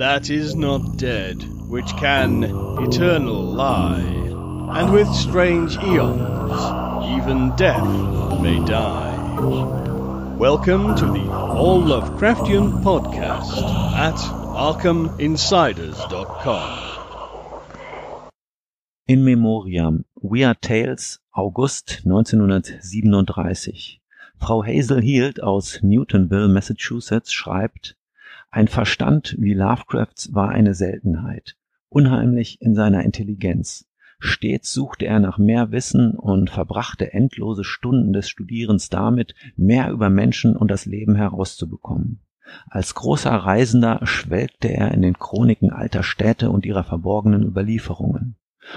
that is not dead, which can eternal lie, and with strange eons, even death may die. Welcome to the All Lovecraftian Podcast at ArkhamInsiders.com. In Memoriam, Weird Tales, August 1937. Frau Hazel Hield aus Newtonville, Massachusetts schreibt, ein Verstand wie Lovecrafts war eine Seltenheit, unheimlich in seiner Intelligenz. Stets suchte er nach mehr Wissen und verbrachte endlose Stunden des Studierens damit, mehr über Menschen und das Leben herauszubekommen. Als großer Reisender schwelgte er in den Chroniken alter Städte und ihrer verborgenen Überlieferungen.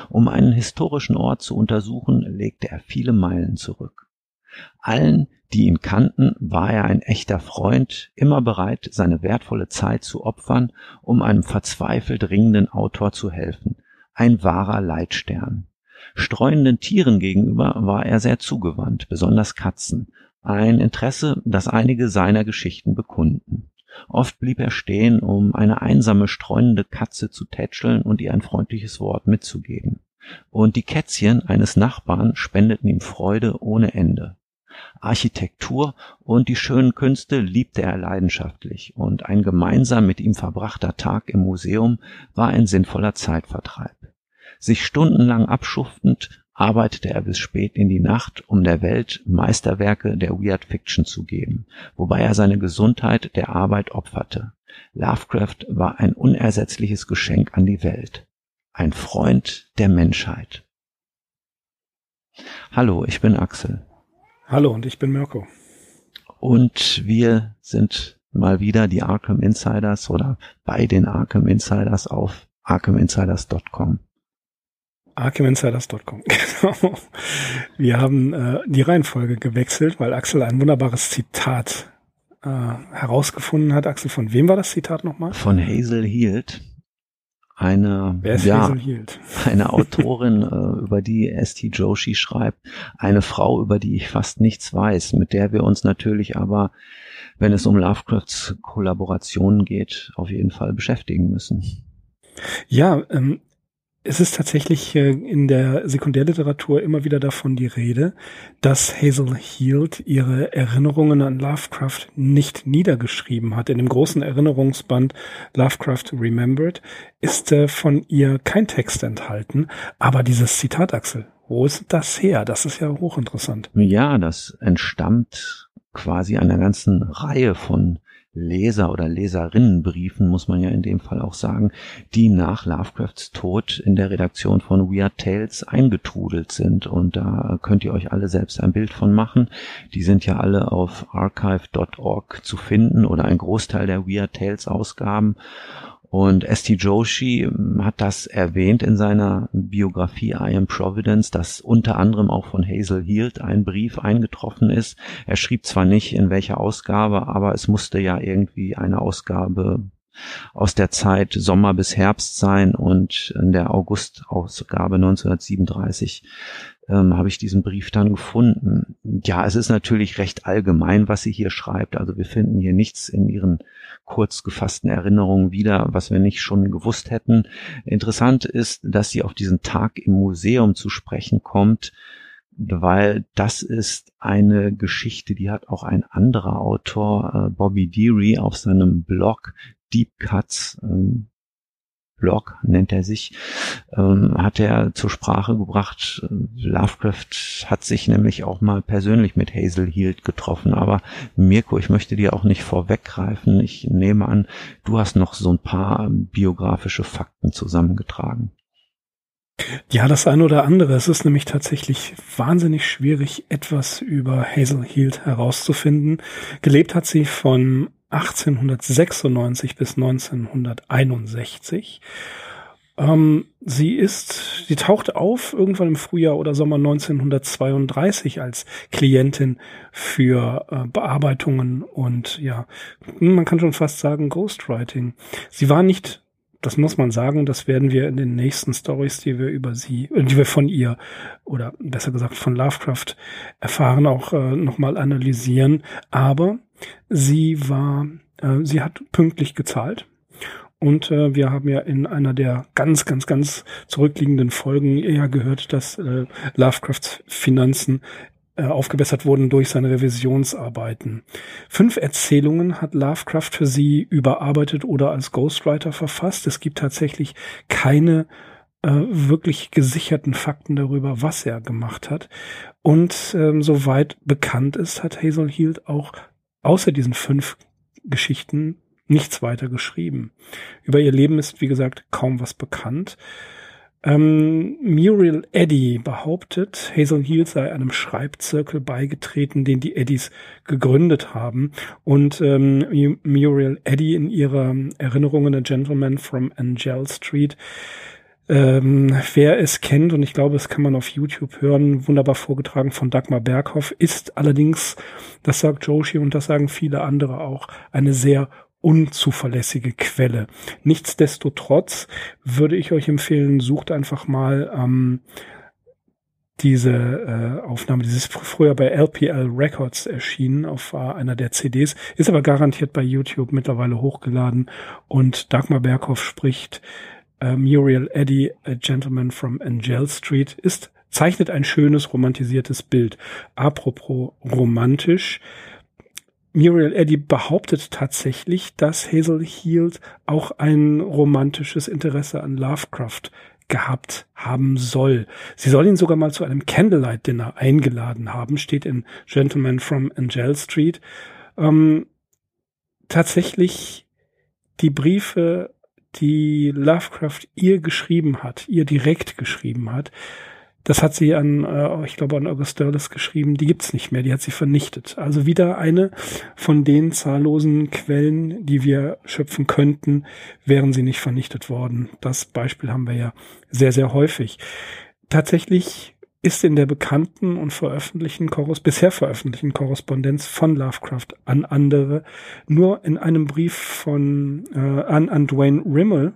Um einen historischen Ort zu untersuchen, legte er viele Meilen zurück. Allen, die ihn kannten, war er ein echter Freund, immer bereit, seine wertvolle Zeit zu opfern, um einem verzweifelt ringenden Autor zu helfen. Ein wahrer Leitstern. Streuenden Tieren gegenüber war er sehr zugewandt, besonders Katzen, ein Interesse, das einige seiner Geschichten bekunden. Oft blieb er stehen, um eine einsame streunende Katze zu tätscheln und ihr ein freundliches Wort mitzugeben. Und die Kätzchen eines Nachbarn spendeten ihm Freude ohne Ende. Architektur und die schönen Künste liebte er leidenschaftlich, und ein gemeinsam mit ihm verbrachter Tag im Museum war ein sinnvoller Zeitvertreib. Sich stundenlang abschuftend arbeitete er bis spät in die Nacht, um der Welt Meisterwerke der Weird Fiction zu geben, wobei er seine Gesundheit der Arbeit opferte. Lovecraft war ein unersetzliches Geschenk an die Welt. Ein Freund der Menschheit. Hallo, ich bin Axel. Hallo und ich bin Mirko. Und wir sind mal wieder die Arkham Insiders oder bei den Arkham Insiders auf arkhaminsiders.com. ArkhamInsiders.com, genau. Wir haben äh, die Reihenfolge gewechselt, weil Axel ein wunderbares Zitat äh, herausgefunden hat. Axel, von wem war das Zitat nochmal? Von Hazel Hield eine, ja, eine Autorin, äh, über die S.T. Joshi schreibt, eine Frau, über die ich fast nichts weiß, mit der wir uns natürlich aber, wenn es um Lovecrafts Kollaborationen geht, auf jeden Fall beschäftigen müssen. Ja, ähm, es ist tatsächlich äh, in der Sekundärliteratur immer wieder davon die Rede, dass Hazel Heald ihre Erinnerungen an Lovecraft nicht niedergeschrieben hat. In dem großen Erinnerungsband Lovecraft Remembered ist äh, von ihr kein Text enthalten, aber dieses Zitat, Axel, wo ist das her? Das ist ja hochinteressant. Ja, das entstammt quasi einer ganzen Reihe von Leser- oder Leserinnenbriefen, muss man ja in dem Fall auch sagen, die nach Lovecrafts Tod in der Redaktion von Weird Tales eingetrudelt sind. Und da könnt ihr euch alle selbst ein Bild von machen. Die sind ja alle auf archive.org zu finden oder ein Großteil der Weird Tales Ausgaben. Und S.T. Joshi ähm, hat das erwähnt in seiner Biografie I Am Providence, dass unter anderem auch von Hazel Hield ein Brief eingetroffen ist. Er schrieb zwar nicht in welcher Ausgabe, aber es musste ja irgendwie eine Ausgabe aus der Zeit Sommer bis Herbst sein und in der August-Ausgabe 1937 ähm, habe ich diesen Brief dann gefunden. Ja, es ist natürlich recht allgemein, was sie hier schreibt. Also wir finden hier nichts in ihren kurz gefassten Erinnerungen wieder, was wir nicht schon gewusst hätten. Interessant ist, dass sie auf diesen Tag im Museum zu sprechen kommt, weil das ist eine Geschichte, die hat auch ein anderer Autor, äh, Bobby Deary, auf seinem Blog Deep Cuts ähm, Blog nennt er sich, ähm, hat er zur Sprache gebracht. Lovecraft hat sich nämlich auch mal persönlich mit Hazel Hield getroffen. Aber Mirko, ich möchte dir auch nicht vorweggreifen. Ich nehme an, du hast noch so ein paar biografische Fakten zusammengetragen. Ja, das eine oder andere. Es ist nämlich tatsächlich wahnsinnig schwierig, etwas über Hazel Hield herauszufinden. Gelebt hat sie von 1896 bis 1961. Ähm, sie ist, sie taucht auf irgendwann im Frühjahr oder Sommer 1932 als Klientin für äh, Bearbeitungen und ja, man kann schon fast sagen Ghostwriting. Sie war nicht das muss man sagen, das werden wir in den nächsten Stories, die wir über sie, äh, die wir von ihr oder besser gesagt von Lovecraft erfahren, auch äh, nochmal analysieren. Aber sie war, äh, sie hat pünktlich gezahlt Und äh, wir haben ja in einer der ganz, ganz, ganz zurückliegenden Folgen eher gehört, dass äh, Lovecrafts Finanzen äh, aufgebessert wurden durch seine Revisionsarbeiten. Fünf Erzählungen hat Lovecraft für sie überarbeitet oder als Ghostwriter verfasst. Es gibt tatsächlich keine äh, wirklich gesicherten Fakten darüber, was er gemacht hat. Und ähm, soweit bekannt ist, hat Hazel Hield auch außer diesen fünf Geschichten nichts weiter geschrieben. Über ihr Leben ist, wie gesagt, kaum was bekannt. Ähm, Muriel Eddy behauptet, Hazel Hill sei einem Schreibzirkel beigetreten, den die Eddies gegründet haben. Und ähm, Muriel Eddy in ihrer Erinnerungen A Gentleman from Angel Street ähm, wer es kennt, und ich glaube, es kann man auf YouTube hören, wunderbar vorgetragen von Dagmar Berghoff, ist allerdings, das sagt Joshi und das sagen viele andere auch, eine sehr unzuverlässige Quelle. Nichtsdestotrotz würde ich euch empfehlen, sucht einfach mal ähm, diese äh, Aufnahme, dieses früher bei LPL Records erschienen auf äh, einer der CDs, ist aber garantiert bei YouTube mittlerweile hochgeladen und Dagmar Berghoff spricht äh, Muriel Eddy, A Gentleman from Angel Street, ist zeichnet ein schönes romantisiertes Bild. Apropos romantisch, Muriel Eddy behauptet tatsächlich, dass Hazel Heald auch ein romantisches Interesse an Lovecraft gehabt haben soll. Sie soll ihn sogar mal zu einem Candlelight Dinner eingeladen haben, steht in Gentleman from Angel Street. Ähm, tatsächlich die Briefe, die Lovecraft ihr geschrieben hat, ihr direkt geschrieben hat, das hat sie an, äh, ich glaube, an August Derlis geschrieben. Die gibt's nicht mehr. Die hat sie vernichtet. Also wieder eine von den zahllosen Quellen, die wir schöpfen könnten, wären sie nicht vernichtet worden. Das Beispiel haben wir ja sehr, sehr häufig. Tatsächlich ist in der bekannten und veröffentlichten Korres bisher veröffentlichten Korrespondenz von Lovecraft an andere nur in einem Brief von äh, an, an Dwayne Rimmel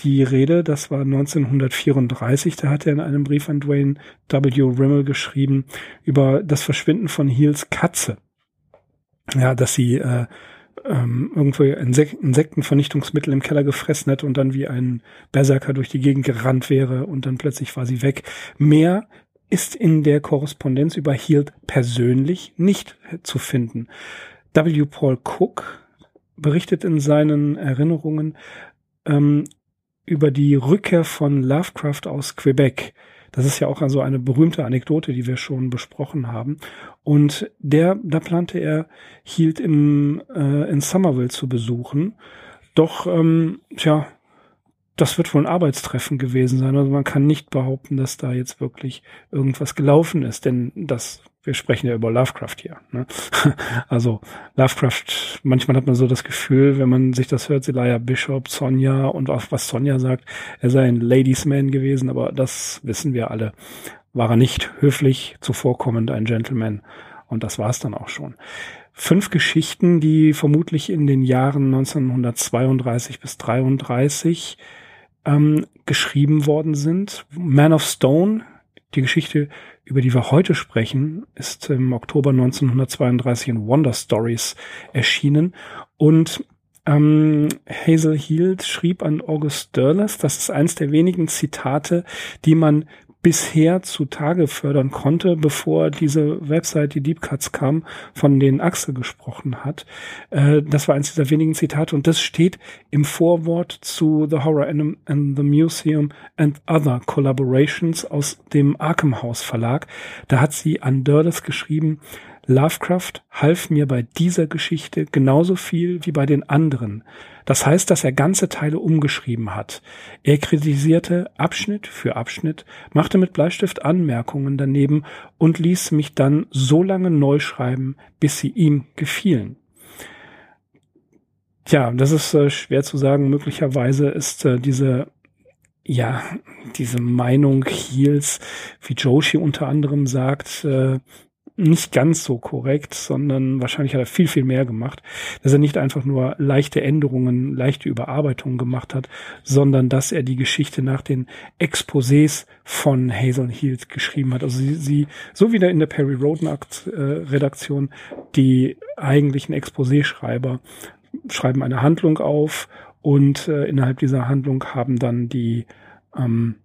die Rede, das war 1934, da hat er in einem Brief an Dwayne W. Rimmel geschrieben über das Verschwinden von Heels Katze. Ja, dass sie äh, ähm, irgendwo Insek Insektenvernichtungsmittel im Keller gefressen hat und dann wie ein Berserker durch die Gegend gerannt wäre und dann plötzlich war sie weg. Mehr ist in der Korrespondenz über Hield persönlich nicht zu finden. W. Paul Cook berichtet in seinen Erinnerungen, ähm, über die Rückkehr von Lovecraft aus Quebec. Das ist ja auch also eine berühmte Anekdote, die wir schon besprochen haben. Und der, da plante er, hielt im äh, in Somerville zu besuchen. Doch, ähm, tja, das wird wohl ein Arbeitstreffen gewesen sein. Also man kann nicht behaupten, dass da jetzt wirklich irgendwas gelaufen ist, denn das wir sprechen ja über Lovecraft hier. Ne? Also Lovecraft, manchmal hat man so das Gefühl, wenn man sich das hört, Zelaya Bishop, Sonja und auch was Sonja sagt, er sei ein Ladiesman gewesen, aber das wissen wir alle. War er nicht höflich, zuvorkommend, ein Gentleman. Und das war es dann auch schon. Fünf Geschichten, die vermutlich in den Jahren 1932 bis 33 ähm, geschrieben worden sind. Man of Stone, die Geschichte über die wir heute sprechen, ist im Oktober 1932 in Wonder Stories erschienen. Und ähm, Hazel Hield schrieb an August Derleth, das ist eins der wenigen Zitate, die man bisher zutage fördern konnte, bevor diese Website, die Deep Cuts kam, von denen Axel gesprochen hat. Äh, das war eins dieser wenigen Zitate und das steht im Vorwort zu The Horror and, and the Museum and Other Collaborations aus dem Arkham House Verlag. Da hat sie an Dörles geschrieben, Lovecraft half mir bei dieser Geschichte genauso viel wie bei den anderen. Das heißt, dass er ganze Teile umgeschrieben hat. Er kritisierte Abschnitt für Abschnitt, machte mit Bleistift Anmerkungen daneben und ließ mich dann so lange neu schreiben, bis sie ihm gefielen. Tja, das ist äh, schwer zu sagen. Möglicherweise ist äh, diese ja, diese Meinung Heels, wie Joshi unter anderem sagt, äh, nicht ganz so korrekt, sondern wahrscheinlich hat er viel, viel mehr gemacht, dass er nicht einfach nur leichte Änderungen, leichte Überarbeitungen gemacht hat, sondern dass er die Geschichte nach den Exposés von Hazel Heald geschrieben hat. Also sie, sie so wie in der Perry Roden äh, Redaktion, die eigentlichen Exposé-Schreiber schreiben eine Handlung auf Und äh, innerhalb dieser Handlung haben dann die ähm,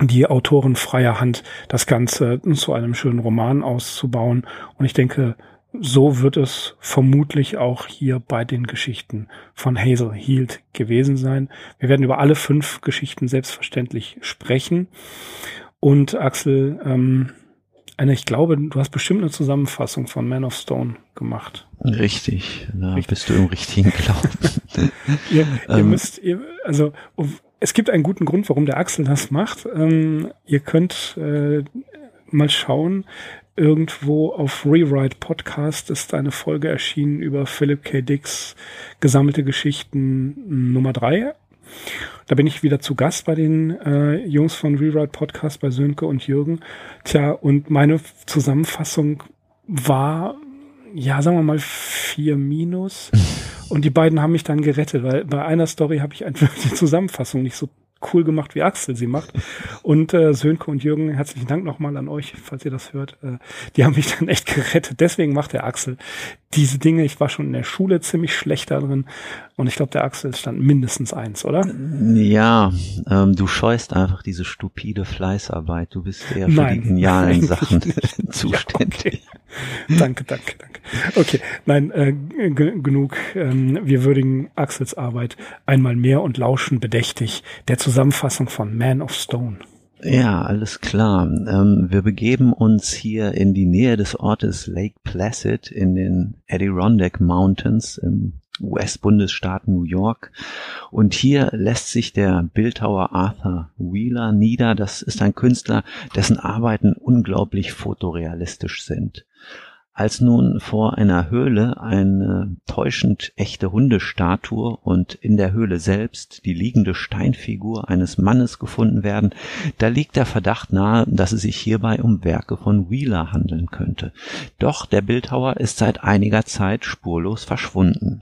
die Autoren freier Hand, das Ganze zu einem schönen Roman auszubauen. Und ich denke, so wird es vermutlich auch hier bei den Geschichten von Hazel Hield gewesen sein. Wir werden über alle fünf Geschichten selbstverständlich sprechen. Und Axel, ähm, eine, ich glaube, du hast bestimmt eine Zusammenfassung von Man of Stone gemacht. Richtig, da Richtig. bist du im richtigen Glauben. ihr, ihr ähm, müsst, ihr, also es gibt einen guten Grund, warum der Axel das macht. Ähm, ihr könnt äh, mal schauen. Irgendwo auf Rewrite Podcast ist eine Folge erschienen über Philip K. Dicks gesammelte Geschichten Nummer drei. Da bin ich wieder zu Gast bei den äh, Jungs von Rewrite Podcast, bei Sönke und Jürgen. Tja, und meine Zusammenfassung war, ja, sagen wir mal vier Minus. Und die beiden haben mich dann gerettet, weil bei einer Story habe ich einfach die Zusammenfassung nicht so cool gemacht, wie Axel sie macht. Und äh, Sönke und Jürgen, herzlichen Dank nochmal an euch, falls ihr das hört. Äh, die haben mich dann echt gerettet. Deswegen macht der Axel diese Dinge. Ich war schon in der Schule ziemlich schlecht darin. Und ich glaube, der Axel stand mindestens eins, oder? Ja, ähm, du scheust einfach diese stupide Fleißarbeit. Du bist eher für Nein, die genialen Sachen zuständig. Danke, danke, danke. Okay, nein, äh, genug. Ähm, wir würdigen Axels Arbeit einmal mehr und lauschen bedächtig der Zusammenfassung von Man of Stone. Ja, alles klar. Ähm, wir begeben uns hier in die Nähe des Ortes Lake Placid in den Adirondack Mountains im US-Bundesstaat New York. Und hier lässt sich der Bildhauer Arthur Wheeler nieder. Das ist ein Künstler, dessen Arbeiten unglaublich fotorealistisch sind. Als nun vor einer Höhle eine täuschend echte Hundestatue und in der Höhle selbst die liegende Steinfigur eines Mannes gefunden werden, da liegt der Verdacht nahe, dass es sich hierbei um Werke von Wheeler handeln könnte. Doch der Bildhauer ist seit einiger Zeit spurlos verschwunden.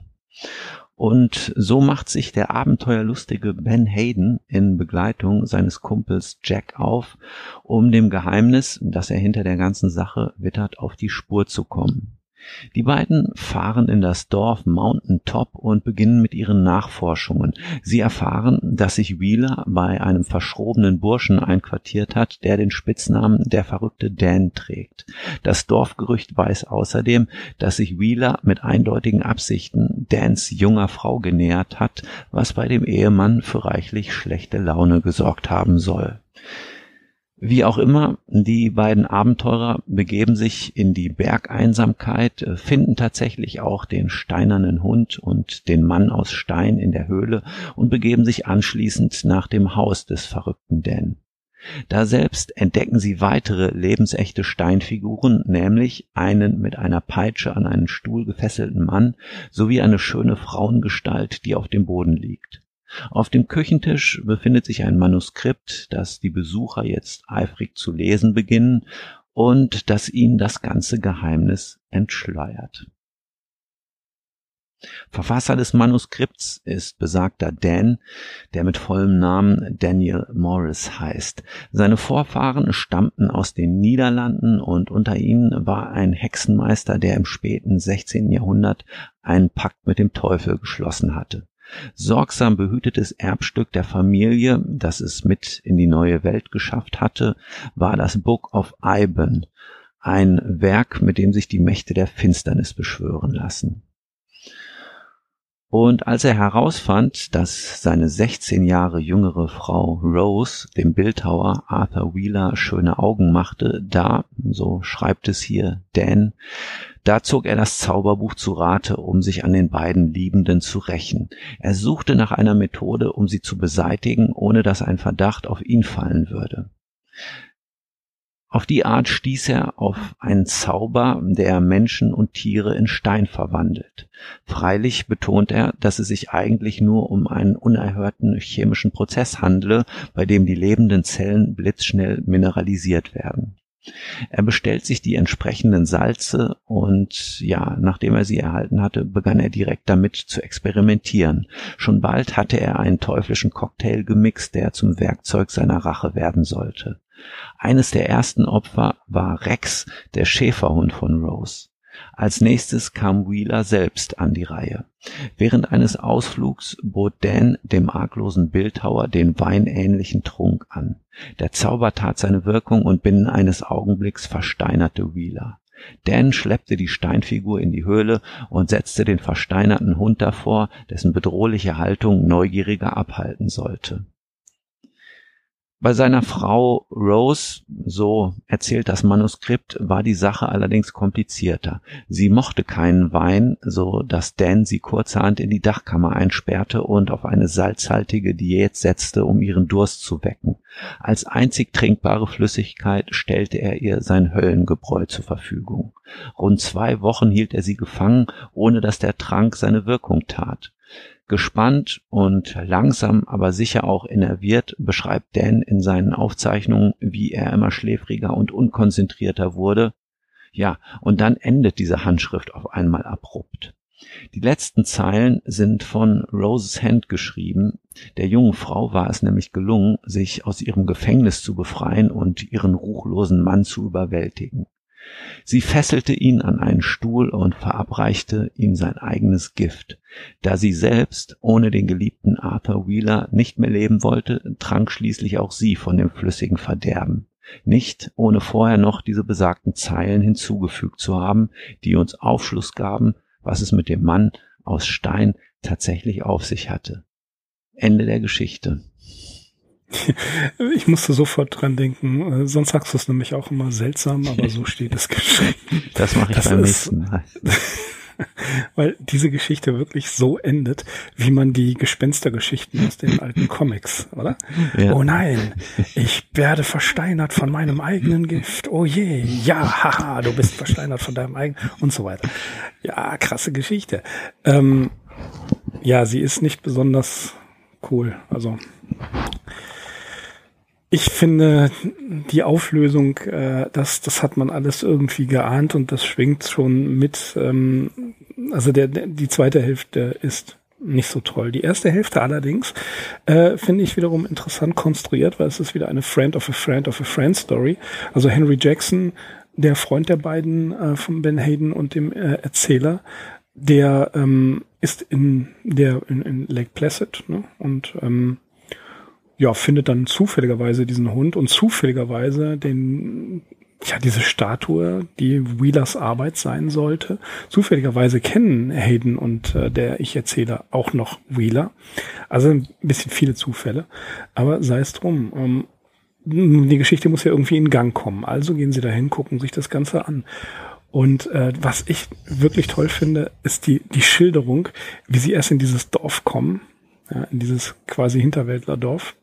Und so macht sich der abenteuerlustige Ben Hayden in Begleitung seines Kumpels Jack auf, um dem Geheimnis, das er hinter der ganzen Sache wittert, auf die Spur zu kommen. Die beiden fahren in das Dorf Mountain Top und beginnen mit ihren Nachforschungen. Sie erfahren, dass sich Wheeler bei einem verschrobenen Burschen einquartiert hat, der den Spitznamen der verrückte Dan trägt. Das Dorfgerücht weiß außerdem, dass sich Wheeler mit eindeutigen Absichten Dans junger Frau genähert hat, was bei dem Ehemann für reichlich schlechte Laune gesorgt haben soll. Wie auch immer, die beiden Abenteurer begeben sich in die Bergeinsamkeit, äh, finden tatsächlich auch den steinernen Hund und den Mann aus Stein in der Höhle und begeben sich anschließend nach dem Haus des verrückten Dan. Da selbst entdecken sie weitere lebensechte Steinfiguren, nämlich einen mit einer Peitsche an einen Stuhl gefesselten Mann sowie eine schöne Frauengestalt, die auf dem Boden liegt. Auf dem Küchentisch befindet sich ein Manuskript, das die Besucher jetzt eifrig zu lesen beginnen und das ihnen das ganze Geheimnis entschleiert. Verfasser des Manuskripts ist besagter Dan, der mit vollem Namen Daniel Morris heißt. Seine Vorfahren stammten aus den Niederlanden und unter ihnen war ein Hexenmeister, der im späten 16. Jahrhundert einen Pakt mit dem Teufel geschlossen hatte. Sorgsam behütetes Erbstück der Familie, das es mit in die neue Welt geschafft hatte, war das Book of Iban, ein Werk, mit dem sich die Mächte der Finsternis beschwören lassen. Und als er herausfand, dass seine 16 Jahre jüngere Frau Rose dem Bildhauer Arthur Wheeler schöne Augen machte, da, so schreibt es hier Dan, da zog er das Zauberbuch zu Rate, um sich an den beiden Liebenden zu rächen. Er suchte nach einer Methode, um sie zu beseitigen, ohne dass ein Verdacht auf ihn fallen würde. Auf die Art stieß er auf einen Zauber, der Menschen und Tiere in Stein verwandelt. Freilich betont er, dass es sich eigentlich nur um einen unerhörten chemischen Prozess handle, bei dem die lebenden Zellen blitzschnell mineralisiert werden. Er bestellt sich die entsprechenden Salze und ja, nachdem er sie erhalten hatte, begann er direkt damit zu experimentieren. Schon bald hatte er einen teuflischen Cocktail gemixt, der zum Werkzeug seiner Rache werden sollte. Eines der ersten Opfer war Rex, der Schäferhund von Rose. Als nächstes kam Wheeler selbst an die Reihe. Während eines Ausflugs bot Dan dem arglosen Bildhauer den weinähnlichen Trunk an. Der Zauber tat seine Wirkung und binnen eines Augenblicks versteinerte Wheeler. Dan schleppte die Steinfigur in die Höhle und setzte den versteinerten Hund davor, dessen bedrohliche Haltung Neugierige abhalten sollte. Bei seiner Frau Rose, so erzählt das Manuskript, war die Sache allerdings komplizierter. Sie mochte keinen Wein, so dass Dan sie kurzerhand in die Dachkammer einsperrte und auf eine salzhaltige Diät setzte, um ihren Durst zu wecken. Als einzig trinkbare Flüssigkeit stellte er ihr sein Höllengebräu zur Verfügung. Rund zwei Wochen hielt er sie gefangen, ohne dass der Trank seine Wirkung tat. Gespannt und langsam, aber sicher auch enerviert beschreibt Dan in seinen Aufzeichnungen, wie er immer schläfriger und unkonzentrierter wurde. Ja, und dann endet diese Handschrift auf einmal abrupt. Die letzten Zeilen sind von Roses Hand geschrieben. Der jungen Frau war es nämlich gelungen, sich aus ihrem Gefängnis zu befreien und ihren ruchlosen Mann zu überwältigen. Sie fesselte ihn an einen Stuhl und verabreichte ihm sein eigenes Gift. Da sie selbst ohne den geliebten Arthur Wheeler nicht mehr leben wollte, trank schließlich auch sie von dem flüssigen Verderben. Nicht ohne vorher noch diese besagten Zeilen hinzugefügt zu haben, die uns Aufschluss gaben, was es mit dem Mann aus Stein tatsächlich auf sich hatte. Ende der Geschichte. Ich musste sofort dran denken, äh, sonst sagst du es nämlich auch immer seltsam, aber so steht es geschrieben. Das mache ich das beim ist, nächsten Mal. Weil diese Geschichte wirklich so endet, wie man die Gespenstergeschichten aus den alten Comics, oder? Ja. Oh nein, ich werde versteinert von meinem eigenen Gift. Oh je, ja, haha, du bist versteinert von deinem eigenen und so weiter. Ja, krasse Geschichte. Ähm, ja, sie ist nicht besonders cool. Also ich finde die Auflösung, äh, das, das hat man alles irgendwie geahnt und das schwingt schon mit. Ähm, also der, der, die zweite Hälfte ist nicht so toll. Die erste Hälfte allerdings äh, finde ich wiederum interessant konstruiert, weil es ist wieder eine Friend of a Friend of a Friend Story. Also Henry Jackson, der Freund der beiden äh, von Ben Hayden und dem äh, Erzähler, der ähm, ist in der in, in Lake Placid ne? und ähm, ja, findet dann zufälligerweise diesen Hund und zufälligerweise den, ja, diese Statue, die Wheelers Arbeit sein sollte. Zufälligerweise kennen Hayden und äh, der Ich-Erzähler auch noch Wheeler. Also ein bisschen viele Zufälle. Aber sei es drum. Ähm, die Geschichte muss ja irgendwie in Gang kommen. Also gehen sie dahin, gucken sich das Ganze an. Und äh, was ich wirklich toll finde, ist die, die Schilderung, wie sie erst in dieses Dorf kommen, ja, in dieses quasi Hinterwäldlerdorf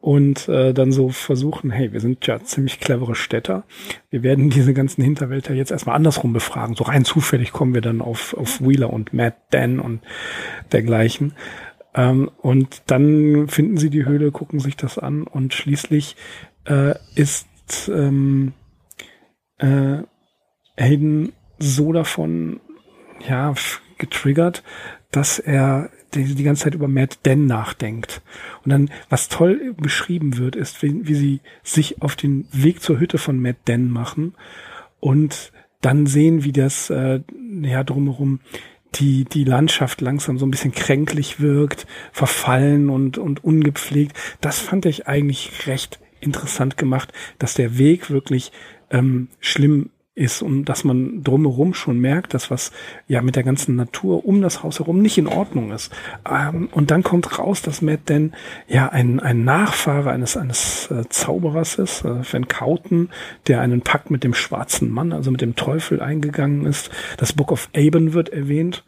und äh, dann so versuchen, hey, wir sind ja ziemlich clevere Städter. Wir werden diese ganzen Hinterwälder jetzt erstmal andersrum befragen. So rein zufällig kommen wir dann auf, auf Wheeler und Matt Dan und dergleichen. Ähm, und dann finden sie die Höhle, gucken sich das an und schließlich äh, ist ähm, äh, Hayden so davon ja getriggert, dass er die, die ganze Zeit über Matt Den nachdenkt. Und dann, was toll beschrieben wird, ist, wie, wie sie sich auf den Weg zur Hütte von Matt Den machen und dann sehen, wie das äh, ja drumherum die die Landschaft langsam so ein bisschen kränklich wirkt, verfallen und und ungepflegt. Das fand ich eigentlich recht interessant gemacht, dass der Weg wirklich ähm, schlimm ist und dass man drumherum schon merkt, dass was ja mit der ganzen Natur um das Haus herum nicht in Ordnung ist. Ähm, und dann kommt raus, dass Matt denn ja ein, ein Nachfahre eines eines äh, Zauberers ist, äh, Van Kauten, der einen Pakt mit dem schwarzen Mann, also mit dem Teufel eingegangen ist. Das Book of Aben wird erwähnt.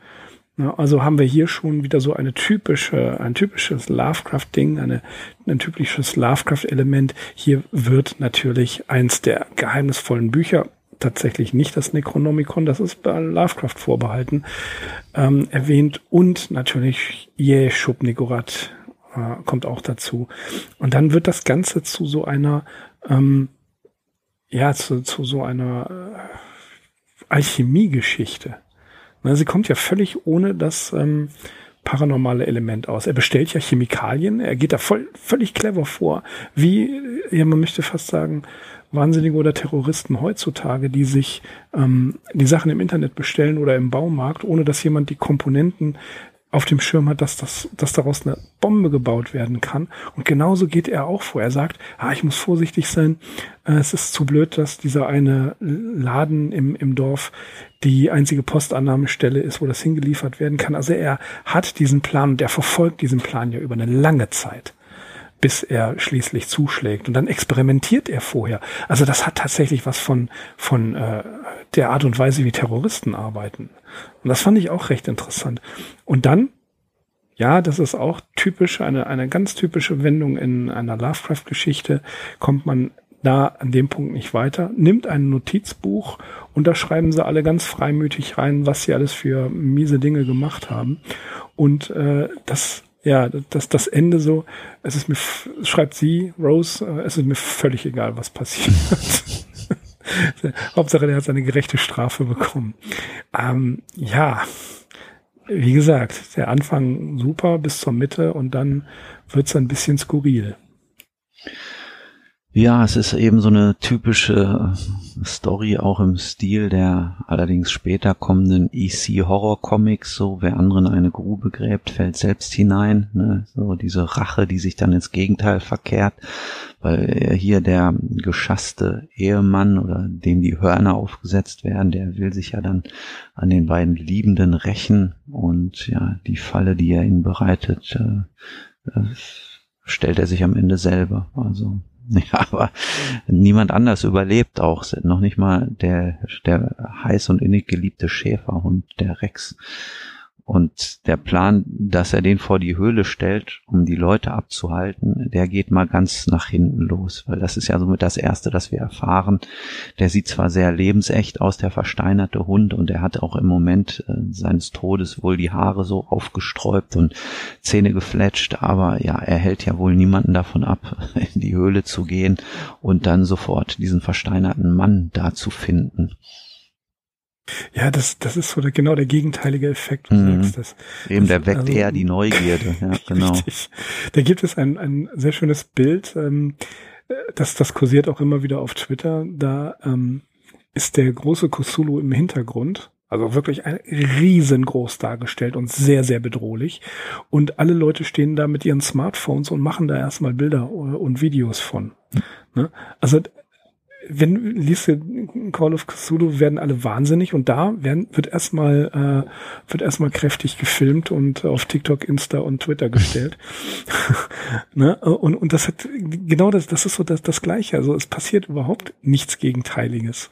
Ja, also haben wir hier schon wieder so eine typische, ein typisches Lovecraft-Ding, eine, ein typisches Lovecraft-Element. Hier wird natürlich eins der geheimnisvollen Bücher tatsächlich nicht das Necronomicon, das ist bei Lovecraft vorbehalten, ähm, erwähnt und natürlich Jeshub Nigorat äh, kommt auch dazu. Und dann wird das Ganze zu so einer, ähm, ja, zu, zu so einer äh, Alchemiegeschichte. Na, sie kommt ja völlig ohne das, ähm, paranormale Element aus. Er bestellt ja Chemikalien, er geht da voll, völlig clever vor, wie, ja, man möchte fast sagen, Wahnsinnige oder Terroristen heutzutage, die sich ähm, die Sachen im Internet bestellen oder im Baumarkt, ohne dass jemand die Komponenten auf dem Schirm hat, dass, das, dass daraus eine Bombe gebaut werden kann. Und genauso geht er auch vor. Er sagt, ah, ich muss vorsichtig sein. Äh, es ist zu blöd, dass dieser eine Laden im, im Dorf die einzige Postannahmestelle ist, wo das hingeliefert werden kann. Also er hat diesen Plan und er verfolgt diesen Plan ja über eine lange Zeit bis er schließlich zuschlägt. Und dann experimentiert er vorher. Also das hat tatsächlich was von, von äh, der Art und Weise, wie Terroristen arbeiten. Und das fand ich auch recht interessant. Und dann, ja, das ist auch typisch, eine, eine ganz typische Wendung in einer Lovecraft-Geschichte, kommt man da an dem Punkt nicht weiter, nimmt ein Notizbuch und da schreiben sie alle ganz freimütig rein, was sie alles für miese Dinge gemacht haben. Und äh, das ja, das, das Ende so, es ist mir, schreibt sie, Rose, äh, es ist mir völlig egal, was passiert. Hauptsache, der hat seine gerechte Strafe bekommen. Ähm, ja, wie gesagt, der Anfang super bis zur Mitte und dann wird's ein bisschen skurril. Ja, es ist eben so eine typische Story auch im Stil der allerdings später kommenden EC Horror Comics, so wer anderen eine Grube gräbt, fällt selbst hinein, ne? so diese Rache, die sich dann ins Gegenteil verkehrt, weil hier der geschasste Ehemann oder dem die Hörner aufgesetzt werden, der will sich ja dann an den beiden Liebenden rächen und ja, die Falle, die er ihnen bereitet, äh, äh stellt er sich am Ende selber, also Ja, aber niemand anders überlebt auch. Noch nicht mal der, der heiß und innig geliebte Schäferhund, der Rex. Und der Plan, dass er den vor die Höhle stellt, um die Leute abzuhalten, der geht mal ganz nach hinten los, weil das ist ja somit das Erste, das wir erfahren. Der sieht zwar sehr lebensecht aus, der versteinerte Hund, und er hat auch im Moment äh, seines Todes wohl die Haare so aufgesträubt und Zähne gefletscht, aber ja, er hält ja wohl niemanden davon ab, in die Höhle zu gehen und dann sofort diesen versteinerten Mann da zu finden. Ja, das, das ist so der, genau der gegenteilige Effekt. Du mhm. sagst das. Eben, der weckt also, eher die Neugierde. Ja, genau. Richtig. Da gibt es ein, ein sehr schönes Bild, ähm, das, das kursiert auch immer wieder auf Twitter. Da ähm, ist der große Cthulhu im Hintergrund. Also wirklich ein riesengroß dargestellt und sehr, sehr bedrohlich. Und alle Leute stehen da mit ihren Smartphones und machen da erstmal Bilder und Videos von. Ne? Also wenn liest du Call of Cthulhu, werden alle wahnsinnig und da werden, wird erstmal äh, wird erstmal kräftig gefilmt und auf TikTok, Insta und Twitter gestellt. ne? Und und das hat genau das das ist so das das Gleiche. Also es passiert überhaupt nichts Gegenteiliges.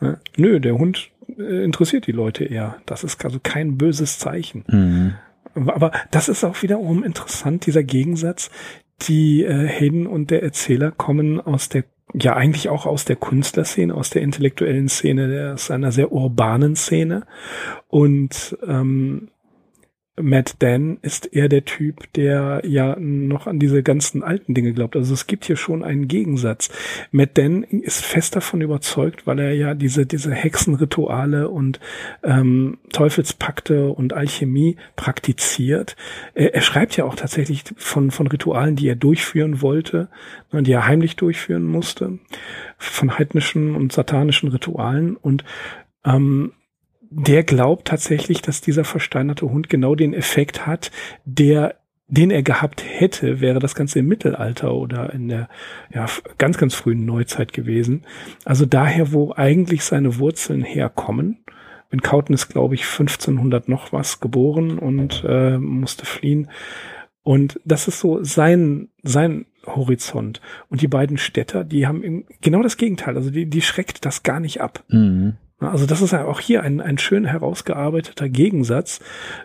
Ne? Nö, der Hund äh, interessiert die Leute eher. Das ist also kein böses Zeichen. Mhm. Aber das ist auch wiederum interessant, dieser Gegensatz. Die äh, Hayden und der Erzähler kommen aus der ja eigentlich auch aus der Künstlerszene, aus der intellektuellen Szene, aus einer sehr urbanen Szene. Und ähm, Matt Dan ist eher der Typ, der ja noch an diese ganzen alten Dinge glaubt. Also es gibt hier schon einen Gegensatz. Matt Dan ist fest davon überzeugt, weil er ja diese, diese Hexenrituale und ähm, Teufelspakte und Alchemie praktiziert. Er, er schreibt ja auch tatsächlich von, von Ritualen, die er durchführen wollte, die er heimlich durchführen musste, von heidnischen und satanischen Ritualen und ähm, der glaubt tatsächlich, dass dieser versteinerte Hund genau den Effekt hat, der den er gehabt hätte, wäre das Ganze im Mittelalter oder in der ja, ganz, ganz frühen Neuzeit gewesen. Also daher, wo eigentlich seine Wurzeln herkommen. In Kauten ist, glaube ich, 1500 noch was geboren und äh, musste fliehen. Und das ist so sein, sein Horizont. Und die beiden Städter, die haben genau das Gegenteil. Also die, die schreckt das gar nicht ab. Mhm. Also das ist ja auch hier ein, ein schön herausgearbeiteter Gegensatz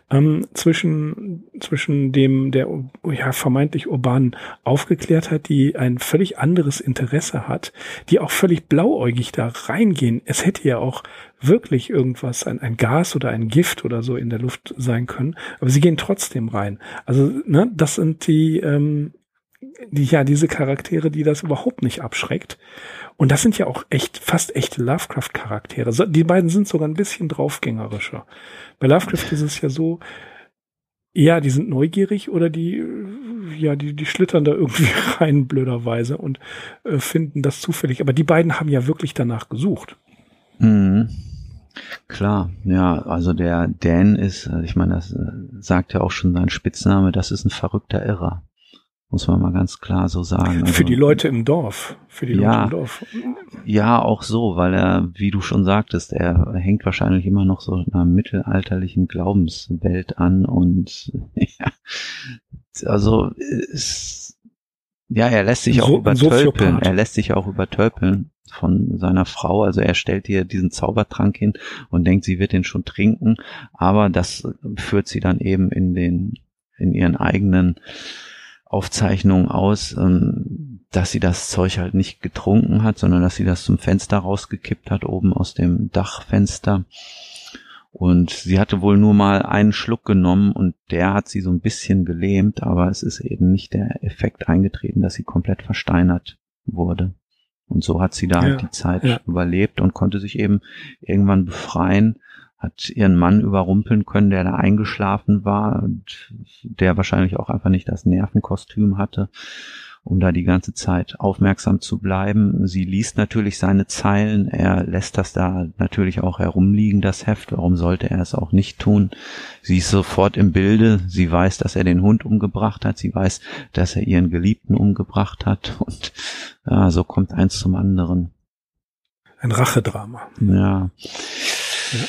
ähm, zwischen, zwischen dem der ja, vermeintlich urbanen Aufgeklärtheit, die ein völlig anderes Interesse hat, die auch völlig blauäugig da reingehen. Es hätte ja auch wirklich irgendwas, ein, ein Gas oder ein Gift oder so in der Luft sein können, aber sie gehen trotzdem rein. Also ne, das sind die, ähm, die ja diese Charaktere, die das überhaupt nicht abschreckt. Und das sind ja auch echt, fast echte Lovecraft-Charaktere. Die beiden sind sogar ein bisschen draufgängerischer. Bei Lovecraft ist es ja so, ja, die sind neugierig oder die, ja, die, die schlittern da irgendwie rein, blöderweise, und äh, finden das zufällig. Aber die beiden haben ja wirklich danach gesucht. Mhm. Klar, ja, also der Dan ist, äh, ich meine, das äh, sagt ja auch schon sein Spitzname, das ist ein verrückter Irrer. Muss man mal ganz klar so sagen. Also, für die Leute im Dorf. Für die ja, Leute im Dorf. Ja, auch so, weil er, wie du schon sagtest, er hängt wahrscheinlich immer noch so einer mittelalterlichen Glaubenswelt an und ja, also ist, ja, er lässt sich auch so, übertölpeln. Er lässt sich auch übertölpeln von seiner Frau. Also er stellt ihr diesen Zaubertrank hin und denkt, sie wird den schon trinken, aber das führt sie dann eben in den, in ihren eigenen Aufzeichnungen aus, ähm, dass sie das Zeug halt nicht getrunken hat, sondern dass sie das zum Fenster rausgekippt hat, oben aus dem Dachfenster. Und sie hatte wohl nur mal einen Schluck genommen und der hat sie so ein bisschen gelähmt, aber es ist eben nicht der Effekt eingetreten, dass sie komplett versteinert wurde. Und so hat sie da halt ja, halt die Zeit ja. überlebt und konnte sich eben irgendwann befreien hat ihren Mann überrumpeln können, der da eingeschlafen war und der wahrscheinlich auch einfach nicht das Nervenkostüm hatte, um da die ganze Zeit aufmerksam zu bleiben. Sie liest natürlich seine Zeilen, er lässt das da natürlich auch herumliegen, das Heft. Warum sollte er es auch nicht tun? Sie ist sofort im Bilde, sie weiß, dass er den Hund umgebracht hat, sie weiß, dass er ihren Geliebten umgebracht hat und ja, so kommt eins zum anderen. Ein Rachedrama. Ja. ja.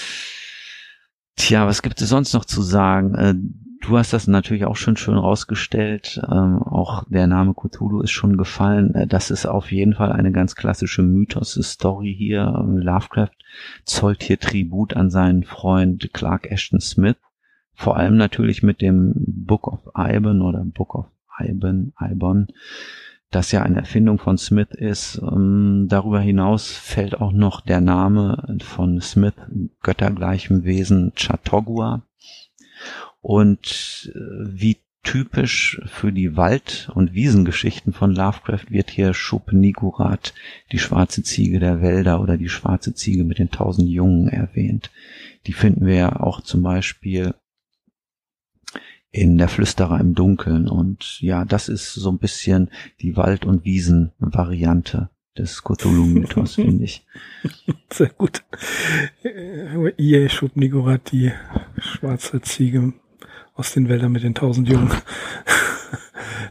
Tja, was gibt es sonst noch zu sagen? Äh, du hast das natürlich auch schon schön rausgestellt. Ähm, auch der Name Cthulhu ist schon gefallen. Äh, das ist auf jeden Fall eine ganz klassische Mythos-Story hier. Lovecraft zollt hier Tribut an seinen Freund Clark Ashton Smith. Vor allem natürlich mit dem Book of Iban oder Book of Iban, Ibon das ja eine Erfindung von Smith ist. Ähm, darüber hinaus fällt auch noch der Name von Smith, göttergleichem Wesen Chautauqua. Und äh, wie typisch für die Wald- und Wiesengeschichten von Lovecraft wird hier Shub Nigurat, die schwarze Ziege der Wälder oder die schwarze Ziege mit den tausend Jungen erwähnt. Die finden wir ja auch zum Beispiel in der Flüsterer im Dunkeln. Und ja, das ist so ein bisschen die Wald- und Wiesen-Variante des Cthulhu-Mythos, finde ich. Sehr gut. Ie Schubnigorat, die schwarze Ziege aus den Wäldern mit den tausend Jungen.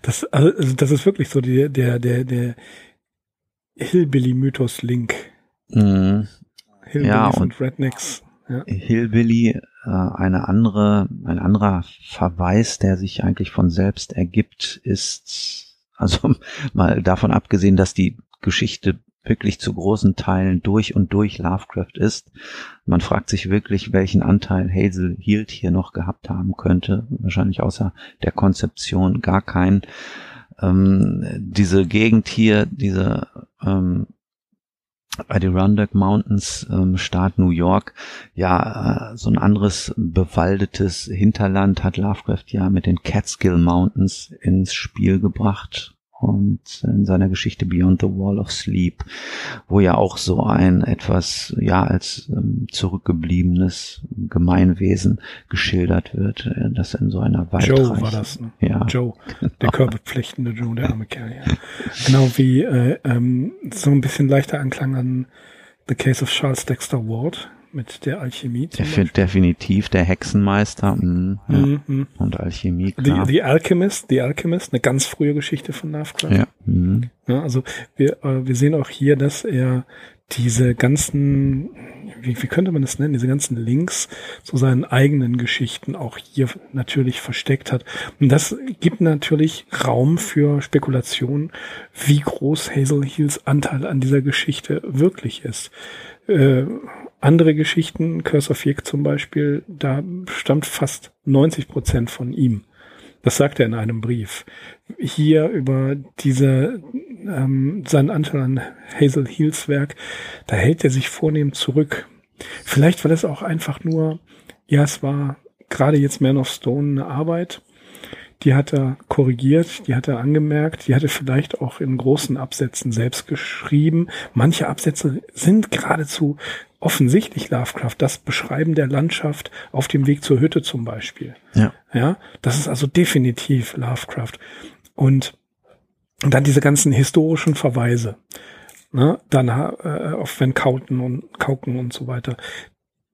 Das, also das ist wirklich so die, der, der, der Hillbilly-Mythos-Link. Mhm. Hillbillies ja, und, und Rednecks. Ja. Hillbilly äh, eine andere, ein anderer Verweis, der sich eigentlich von selbst ergibt, ist, also mal davon abgesehen, dass die Geschichte wirklich zu großen Teilen durch und durch Lovecraft ist. Man fragt sich wirklich, welchen Anteil Hazel Hield hier noch gehabt haben könnte. Wahrscheinlich außer der Konzeption gar keinen. Ähm, diese Gegend hier, diese ähm, Adirondack Mountains, ähm, Staat New York, ja, äh, so ein anderes bewaldetes Hinterland hat Lovecraft ja mit den Catskill Mountains ins Spiel gebracht und in seiner Geschichte Beyond the Wall of Sleep, wo ja auch so ein etwas, ja, als ähm, zurückgebliebenes Gemeinwesen geschildert wird, äh, das in so einer Waldreich... Joe war das, ne? Ja. Joe, der körperpflichtende Joe, der arme Kerl, ja. Genau wie äh, ähm, so ein bisschen leichter Anklang an The Case of Charles Dexter Ward, mit der Alchemie. Der Beispiel. definitiv der Hexenmeister mh, ja. mhm. und Alchemie. Klar. The, The Alchemist, The Alchemist, eine ganz frühe Geschichte von Lovecraft. Ja. Mhm. ja also wir, äh, wir sehen auch hier, dass er diese ganzen, wie, wie könnte man das nennen, diese ganzen Links zu seinen eigenen Geschichten auch hier natürlich versteckt hat. Und das gibt natürlich Raum für Spekulation, wie groß Hazel Heels Anteil an dieser Geschichte wirklich ist. Äh, andere Geschichten, Curse of Yig zum Beispiel, da stammt fast 90 Prozent von ihm. Das sagt er in einem Brief. Hier über diese, ähm, seinen Anteil an Hazel Heels Werk, da hält er sich vornehm zurück. Vielleicht war das auch einfach nur, ja, es war gerade jetzt Man of Stone eine Arbeit, die hat er korrigiert, die hat er angemerkt, die hat er vielleicht auch in großen Absätzen selbst geschrieben. Manche Absätze sind geradezu offensichtlich Lovecraft, das Beschreiben der Landschaft auf dem Weg zur Hütte zum Beispiel. Ja. Ja, das ist also definitiv Lovecraft. Und dann diese ganzen historischen Verweise, ne, dann äh, auf Van Kauten und Kauken und so weiter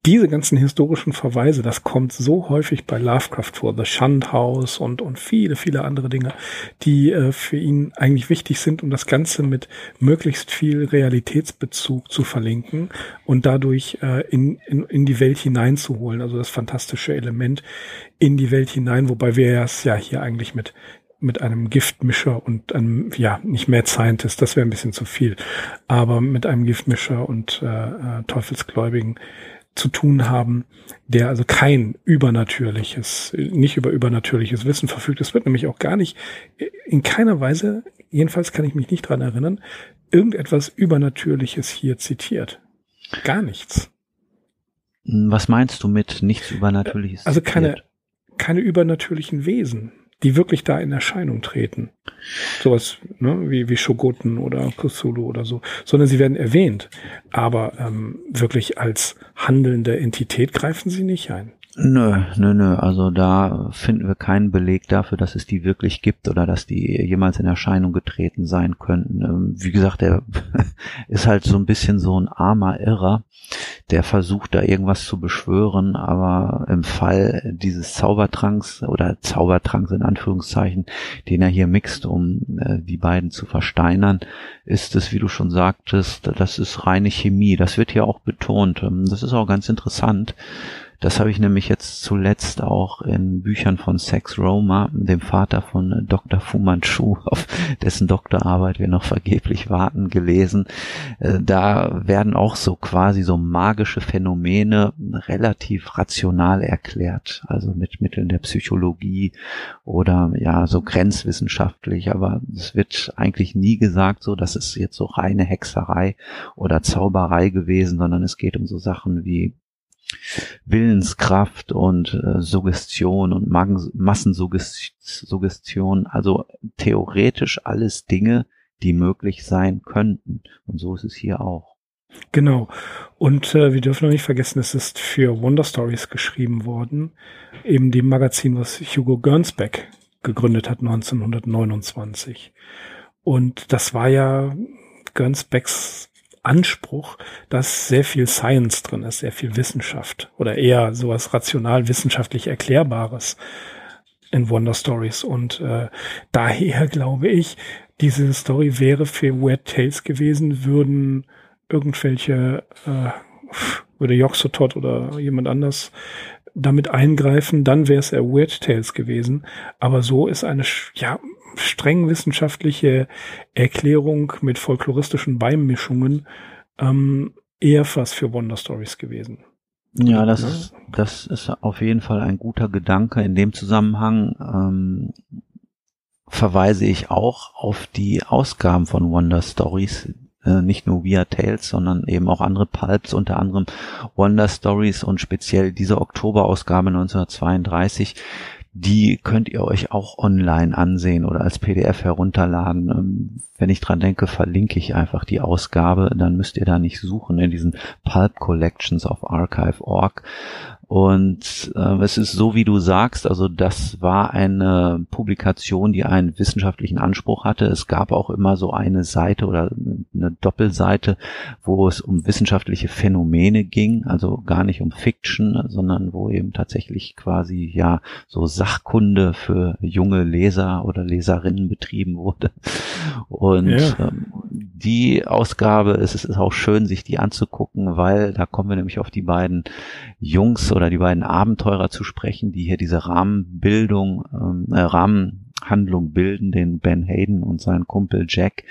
diese ganzen historischen Verweise, das kommt so häufig bei Lovecraft vor, The Shunned House und, und viele, viele andere Dinge, die äh, für ihn eigentlich wichtig sind, um das Ganze mit möglichst viel Realitätsbezug zu verlinken und dadurch äh, in, in, in die Welt hineinzuholen, also das fantastische Element in die Welt hinein, wobei wir es ja hier eigentlich mit mit einem Giftmischer und einem, ja, nicht mehr Scientist, das wäre ein bisschen zu viel, aber mit einem Giftmischer und äh, äh, Teufelsgläubigen zu tun haben, der also kein übernatürliches, nicht über übernatürliches Wissen verfügt. Es wird nämlich auch gar nicht, in keiner Weise, jedenfalls kann ich mich nicht dran erinnern, irgendetwas Übernatürliches hier zitiert. Gar nichts. Was meinst du mit nichts Übernatürliches? Also keine, keine übernatürlichen Wesen die wirklich da in Erscheinung treten. Sowas ne, wie, wie Shogoten oder Cthulhu oder so, sondern sie werden erwähnt. Aber ähm, wirklich als handelnde Entität greifen sie nicht ein. Nö, nö, nö. Also da finden wir keinen Beleg dafür, dass es die wirklich gibt oder dass die jemals in Erscheinung getreten sein könnten. Ähm, wie gesagt, er ist halt so ein bisschen so ein armer Irrer, der versucht da irgendwas zu beschwören, aber im Fall dieses Zaubertranks oder Zaubertranks in Anführungszeichen, den er hier mixt, um äh, die beiden zu versteinern, ist es, wie du schon sagtest, das ist reine Chemie. Das wird hier auch betont. Ähm, das ist auch ganz interessant das habe ich nämlich jetzt zuletzt auch in Büchern von Sex Roma, dem Vater von Dr. Fu Manchu, auf dessen Doktorarbeit wir noch vergeblich warten, gelesen. Äh, da werden auch so quasi so magische Phänomene relativ rational erklärt, also mit Mitteln der Psychologie oder ja so grenzwissenschaftlich, aber es wird eigentlich nie gesagt so, dass es jetzt so reine Hexerei oder Zauberei gewesen, sondern es geht um so Sachen wie Willenskraft und äh, Suggestion und Massensuggestion, also theoretisch alles Dinge, die möglich sein könnten. Und so ist es hier auch. Genau. Und äh, wir dürfen noch nicht vergessen, es ist für Wonder Stories geschrieben worden, eben dem Magazin, was Hugo Gernsback gegründet hat 1929. Und das war ja Gernsbacks Anspruch, dass sehr viel Science drin ist, sehr viel Wissenschaft oder eher sowas rational wissenschaftlich Erklärbares in Wonder Stories. Und äh, daher glaube ich, diese Story wäre für Weird Tales gewesen, würden irgendwelche, äh, würde Yoxotot oder jemand anders damit eingreifen, dann wäre es eher Weird Tales gewesen. Aber so ist eine, ja, streng wissenschaftliche Erklärung mit folkloristischen Beimischungen ähm, eher was für Wonder Stories gewesen. Ja, das ist, das ist auf jeden Fall ein guter Gedanke. In dem Zusammenhang ähm, verweise ich auch auf die Ausgaben von Wonder Stories, äh, nicht nur Via Tales, sondern eben auch andere Pulps, unter anderem Wonder Stories und speziell diese Oktoberausgabe 1932 die könnt ihr euch auch online ansehen oder als PDF herunterladen. Ähm, wenn ich dran denke, verlinke ich einfach die Ausgabe, dann müsst ihr da nicht suchen in diesen Pulp Collections auf archive.org. Und äh, es ist so, wie du sagst, also das war eine Publikation, die einen wissenschaftlichen Anspruch hatte. Es gab auch immer so eine Seite oder eine Doppelseite, wo es um wissenschaftliche Phänomene ging, also gar nicht um Fiction, sondern wo eben tatsächlich quasi ja so Sachkunde für junge Leser oder Leserinnen betrieben wurde. Und ja. ähm, die Ausgabe, es ist auch schön, sich die anzugucken, weil da kommen wir nämlich auf die beiden Jungs oder die beiden Abenteurer zu sprechen, die hier diese Rahmenbildung, ähm, äh, Rahmenhandlung bilden, den Ben Hayden und seinen Kumpel Jack.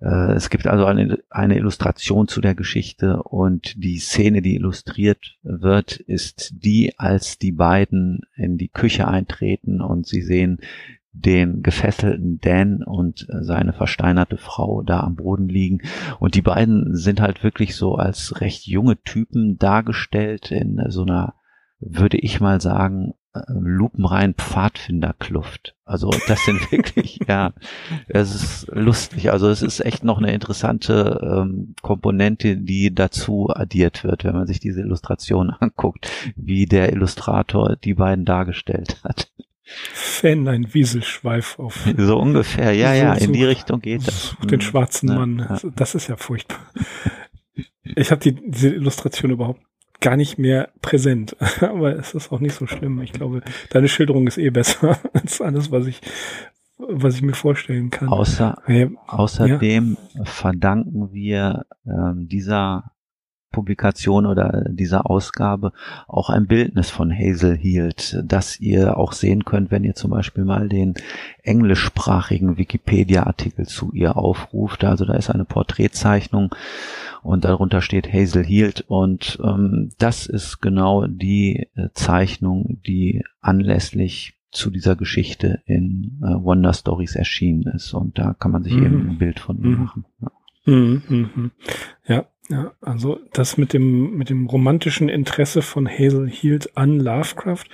Äh, es gibt also eine, eine Illustration zu der Geschichte und die Szene, die illustriert wird, ist die, als die beiden in die Küche eintreten und sie sehen den gefesselten Dan und äh, seine versteinerte Frau da am Boden liegen. Und die beiden sind halt wirklich so als recht junge Typen dargestellt in so einer, würde ich mal sagen, äh, lupenrein Pfadfinderkluft. Also das sind wirklich, ja, es ist lustig. Also es ist echt noch eine interessante ähm, Komponente, die dazu addiert wird, wenn man sich diese Illustration anguckt, wie der Illustrator die beiden dargestellt hat. Fan, ein Wieselschweif auf. So ungefähr, ja, ja, in die Richtung geht das. Den schwarzen ja, Mann. Ja. Das ist ja furchtbar. Ich habe die, diese Illustration überhaupt gar nicht mehr präsent. Aber es ist auch nicht so schlimm. Ich glaube, deine Schilderung ist eh besser als alles, was ich, was ich mir vorstellen kann. Außer, ja, außerdem verdanken wir ähm, dieser Publikation oder dieser Ausgabe auch ein Bildnis von Hazel Hield, das ihr auch sehen könnt, wenn ihr zum Beispiel mal den englischsprachigen Wikipedia-Artikel zu ihr aufruft. Also da ist eine Porträtzeichnung und darunter steht Hazel Hield und ähm, das ist genau die äh, Zeichnung, die anlässlich zu dieser Geschichte in äh, Wonder Stories erschienen ist und da kann man sich mhm. eben ein Bild von mhm. machen. Ja. Mhm, mhm. ja, ja, also das mit dem, mit dem romantischen Interesse von Hazel Hield an Lovecraft,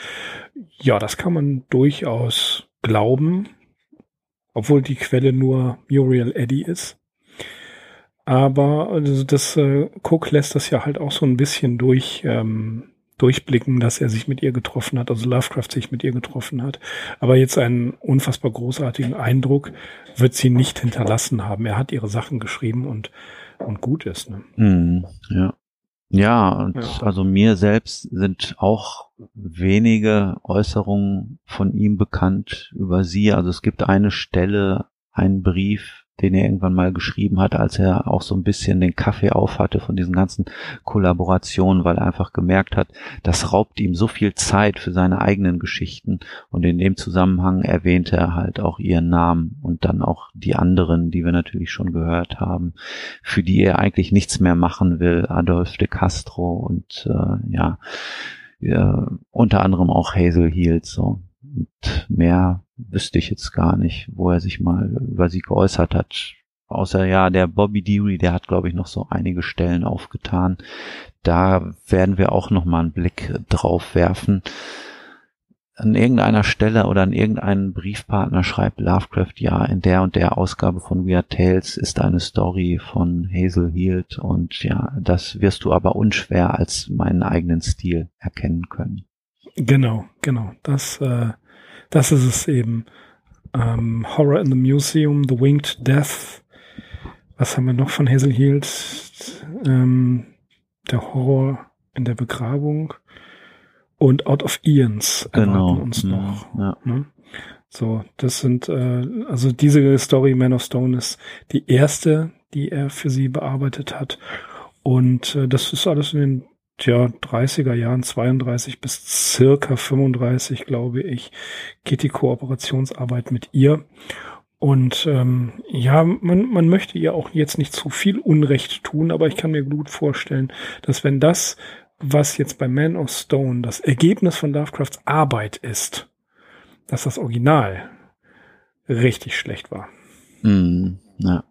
ja, das kann man durchaus glauben, obwohl die Quelle nur Muriel Eddy ist. Aber also das äh, Cook lässt das ja halt auch so ein bisschen durch ähm, durchblicken, dass er sich mit ihr getroffen hat, also Lovecraft sich mit ihr getroffen hat. Aber jetzt einen unfassbar großartigen Eindruck wird sie nicht hinterlassen haben. Er hat ihre Sachen geschrieben und und gut ist. Ne? Mm, ja. Ja, und ja. also mir selbst sind auch wenige Äußerungen von ihm bekannt über sie. Also es gibt eine Stelle, einen Brief, den er irgendwann mal geschrieben hat, als er auch so ein bisschen den Kaffee auf hatte von diesen ganzen Kollaborationen, weil er einfach gemerkt hat, das raubt ihm so viel Zeit für seine eigenen Geschichten und in dem Zusammenhang erwähnte er halt auch ihren Namen und dann auch die anderen, die wir natürlich schon gehört haben, für die er eigentlich nichts mehr machen will, Adolf de Castro und äh, ja, ja, unter anderem auch Hazel Heald so. Und mehr wüsste ich jetzt gar nicht, wo er sich mal über sie geäußert hat. Außer ja, der Bobby Deary, der hat, glaube ich, noch so einige Stellen aufgetan. Da werden wir auch noch mal einen Blick drauf werfen. An irgendeiner Stelle oder an irgendeinen Briefpartner schreibt Lovecraft, ja, in der und der Ausgabe von Weird Tales ist eine Story von Hazel Heald und ja, das wirst du aber unschwer als meinen eigenen Stil erkennen können. Genau, genau. Das äh, das ist es eben. Ähm, Horror in the Museum, The Winged Death. Was haben wir noch von Hazel Hield? Ähm, der Horror in der Begrabung und Out of Ians genau. uns noch. Ja. Ne? So, das sind äh, also diese Story Man of Stone ist die erste, die er für sie bearbeitet hat. Und äh, das ist alles in den tja, 30er Jahren, 32 bis circa 35, glaube ich, geht die Kooperationsarbeit mit ihr. Und ähm, ja, man, man möchte ihr auch jetzt nicht zu viel Unrecht tun, aber ich kann mir gut vorstellen, dass wenn das, was jetzt bei Man of Stone das Ergebnis von Lovecrafts Arbeit ist, dass das Original richtig schlecht war. Mm, ja.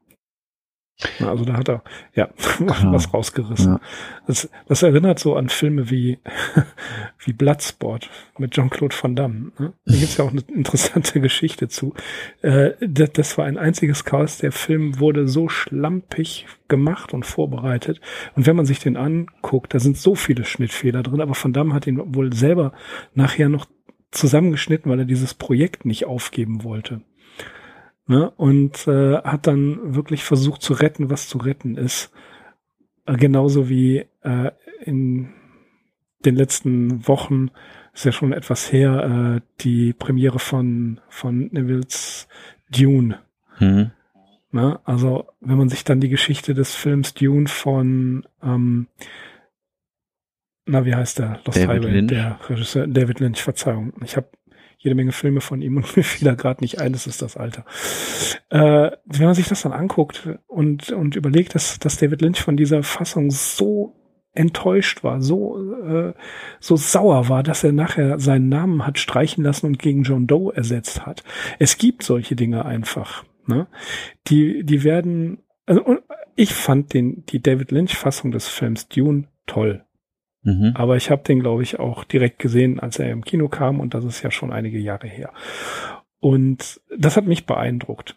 Also da hat er ja was rausgerissen. Ja. Das, das erinnert so an Filme wie wie Bloodsport mit Jean-Claude Van Damme. Ne? Da gibt's ja auch eine interessante Geschichte zu. Äh, das, das, war ein einziges Chaos. Der Film wurde so schlampig gemacht und vorbereitet. Und wenn man sich den anguckt, da sind so viele Schnittfehler drin. Aber Van Damme hat ihn wohl selber nachher noch zusammengeschnitten, weil er dieses Projekt nicht aufgeben wollte. Ne? Und äh, hat dann wirklich versucht zu retten, was zu retten ist. Äh, genauso wie äh, in den letzten Wochen, ist ja schon etwas her, äh, die Premiere von, von Nevilles Dune. Mhm. Ne? Also, wenn man sich dann die Geschichte des Films Dune von ähm, na, wie heißt der? Lost David Highway, Lynch. der Regisseur David Lynch, Verzeihung. Ich habe jede Menge Filme von ihm und mir fiel da gerade nicht ein, das ist das Alter. Äh, wenn man sich das dann anguckt und, und überlegt, dass, dass David Lynch von dieser Fassung so enttäuscht war, so, äh, so sauer war, dass er nachher seinen Namen hat streichen lassen und gegen John Doe ersetzt hat. Es gibt solche Dinge einfach. Ne? Die, die werden, also ich fand den, die David Lynch-Fassung des Films Dune toll. Mhm. Aber ich habe den, glaube ich, auch direkt gesehen, als er im Kino kam und das ist ja schon einige Jahre her. Und das hat mich beeindruckt.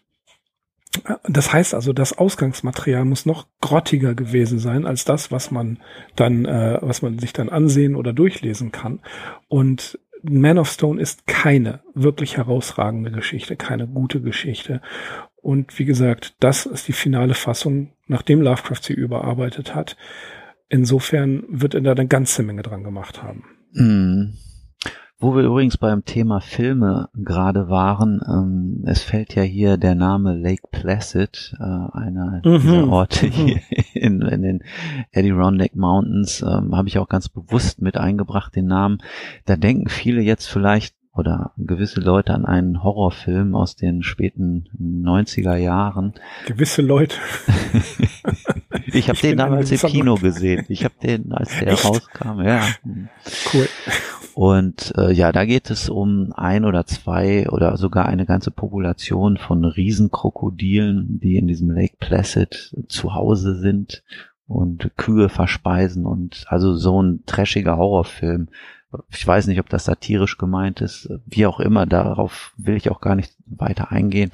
Das heißt also, das Ausgangsmaterial muss noch grottiger gewesen sein als das, was man dann, äh, was man sich dann ansehen oder durchlesen kann. Und Man of Stone ist keine wirklich herausragende Geschichte, keine gute Geschichte. Und wie gesagt, das ist die finale Fassung, nachdem Lovecraft sie überarbeitet hat. Insofern wird er da eine ganze Menge dran gemacht haben. Mm. Wo wir übrigens beim Thema Filme gerade waren, ähm, es fällt ja hier der Name Lake Placid, äh, einer mhm. dieser Orte mhm. hier in, in den Adirondack Mountains, ähm, habe ich auch ganz bewusst mit eingebracht, den Namen. Da denken viele jetzt vielleicht oder gewisse Leute an einen Horrorfilm aus den späten 90er Jahren. Gewisse Leute. ich habe den damals im Kino gesehen. Ich habe den, als der Echt? rauskam, ja. Cool. Und äh, ja, da geht es um ein oder zwei oder sogar eine ganze Population von Riesenkrokodilen, die in diesem Lake Placid zu Hause sind und Kühe verspeisen und also so ein trashiger Horrorfilm ich weiß nicht, ob das satirisch gemeint ist, wie auch immer, darauf will ich auch gar nicht weiter eingehen.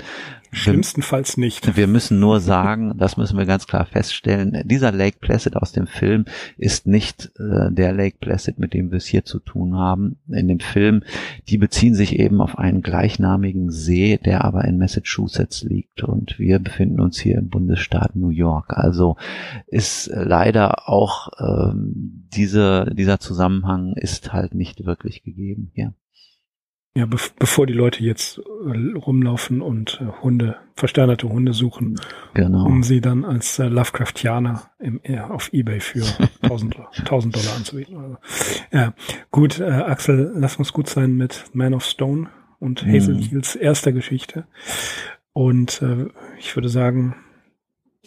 Schlimmstenfalls nicht. Wir müssen nur sagen, das müssen wir ganz klar feststellen, dieser Lake Placid aus dem Film ist nicht äh, der Lake Placid, mit dem wir es hier zu tun haben. In dem Film, die beziehen sich eben auf einen gleichnamigen See, der aber in Massachusetts liegt und wir befinden uns hier im Bundesstaat New York. Also ist leider auch ähm, diese, dieser Zusammenhang ist halt nicht wirklich gegeben hier. Ja, be bevor die Leute jetzt äh, rumlaufen und äh, Hunde, versteinerte Hunde suchen, genau. um sie dann als äh, Lovecraftianer im, äh, auf Ebay für 1000, 1000 Dollar anzubieten. Also, ja, gut, äh, Axel, lass uns gut sein mit Man of Stone und Hazel mhm. erster Geschichte. Und äh, ich würde sagen,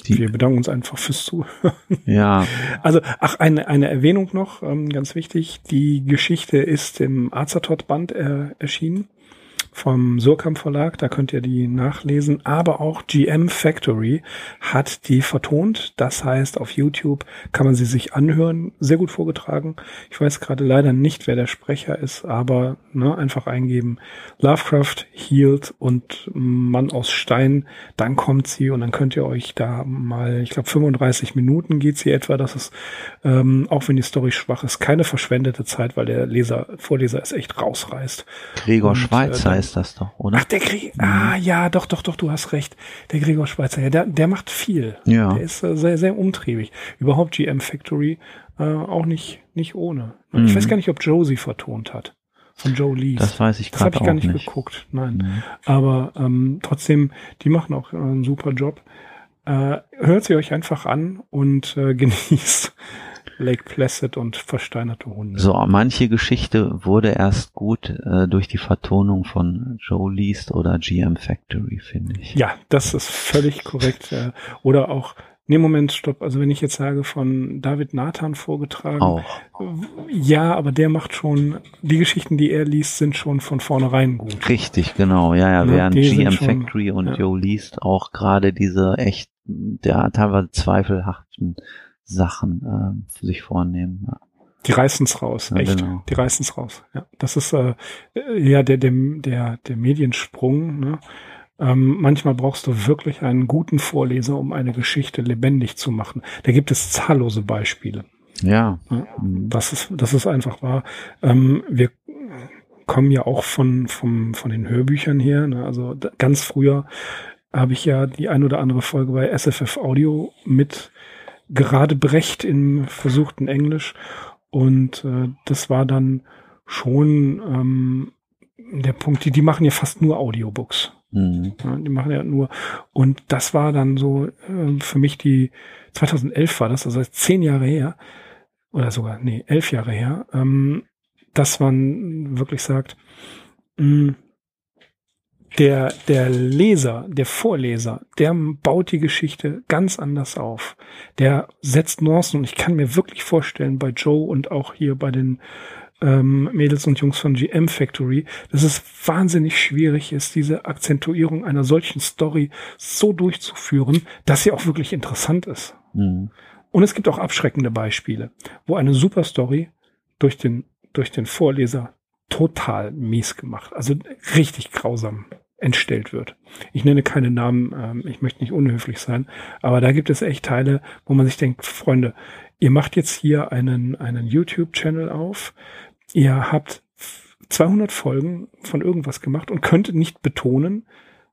die Wir bedanken uns einfach fürs Zuhören. Ja. Also, ach, eine, eine Erwähnung noch, ähm, ganz wichtig. Die Geschichte ist im Azatot-Band äh, erschienen vom Surkamp Verlag, da könnt ihr die nachlesen, aber auch GM Factory hat die vertont. Das heißt, auf YouTube kann man sie sich anhören. Sehr gut vorgetragen. Ich weiß gerade leider nicht, wer der Sprecher ist, aber ne, einfach eingeben Lovecraft, Healed und Mann aus Stein. Dann kommt sie und dann könnt ihr euch da mal, ich glaube 35 Minuten geht sie etwa. Das ist, ähm, auch wenn die Story schwach ist, keine verschwendete Zeit, weil der Leser, Vorleser es echt rausreißt. Gregor und, Schweizer äh, ist das doch, oder? Ach, der Gregor, mhm. ah ja, doch, doch, doch, du hast recht. Der Gregor Schweizer, ja, der, der macht viel. Ja. Der ist äh, sehr, sehr umtriebig. Überhaupt GM Factory äh, auch nicht, nicht ohne. Mhm. Ich weiß gar nicht, ob Josie vertont hat. Von Joe Lee. Das weiß ich gerade Das habe ich gar nicht, nicht, geguckt, nein. Mhm. Aber ähm, trotzdem, die machen auch einen super Job. Äh, hört sie euch einfach an und äh, genießt Lake Placid und versteinerte Hunde. So, manche Geschichte wurde erst gut äh, durch die Vertonung von Joe Least oder GM Factory, finde ich. Ja, das ist völlig korrekt. Äh, oder auch Nee, Moment, stopp. Also wenn ich jetzt sage von David Nathan vorgetragen. Auch. Ja, aber der macht schon, die Geschichten, die er liest, sind schon von vornherein gut. Richtig, genau. Ja, ja, ja während GM Factory und ja. Joe liest auch gerade diese echt, der teilweise zweifelhaften Sachen äh, für sich vornehmen. Ja. Die reißen's raus, ja, echt. Genau. Die reißen's raus. Ja, das ist äh, ja der der der der Mediensprung. Ne? Ähm, manchmal brauchst du wirklich einen guten Vorleser, um eine Geschichte lebendig zu machen. Da gibt es zahllose Beispiele. Ja. ja das ist das ist einfach wahr. Ähm, wir kommen ja auch von vom von den Hörbüchern her. Ne? Also ganz früher habe ich ja die ein oder andere Folge bei SFF Audio mit gerade Brecht im versuchten Englisch. Und äh, das war dann schon ähm, der Punkt, die, die machen ja fast nur Audiobooks. Mhm. Ja, die machen ja nur. Und das war dann so äh, für mich die 2011 war das, also zehn Jahre her oder sogar nee elf Jahre her, ähm, dass man wirklich sagt, mh, der, der Leser, der Vorleser, der baut die Geschichte ganz anders auf. Der setzt Nuancen und ich kann mir wirklich vorstellen, bei Joe und auch hier bei den ähm, Mädels und Jungs von GM Factory, dass es wahnsinnig schwierig ist, diese Akzentuierung einer solchen Story so durchzuführen, dass sie auch wirklich interessant ist. Mhm. Und es gibt auch abschreckende Beispiele, wo eine super Story durch den, durch den Vorleser total mies gemacht. Also richtig grausam entstellt wird. Ich nenne keine Namen, ähm, ich möchte nicht unhöflich sein, aber da gibt es echt Teile, wo man sich denkt, Freunde, ihr macht jetzt hier einen, einen YouTube-Channel auf, ihr habt 200 Folgen von irgendwas gemacht und könntet nicht betonen,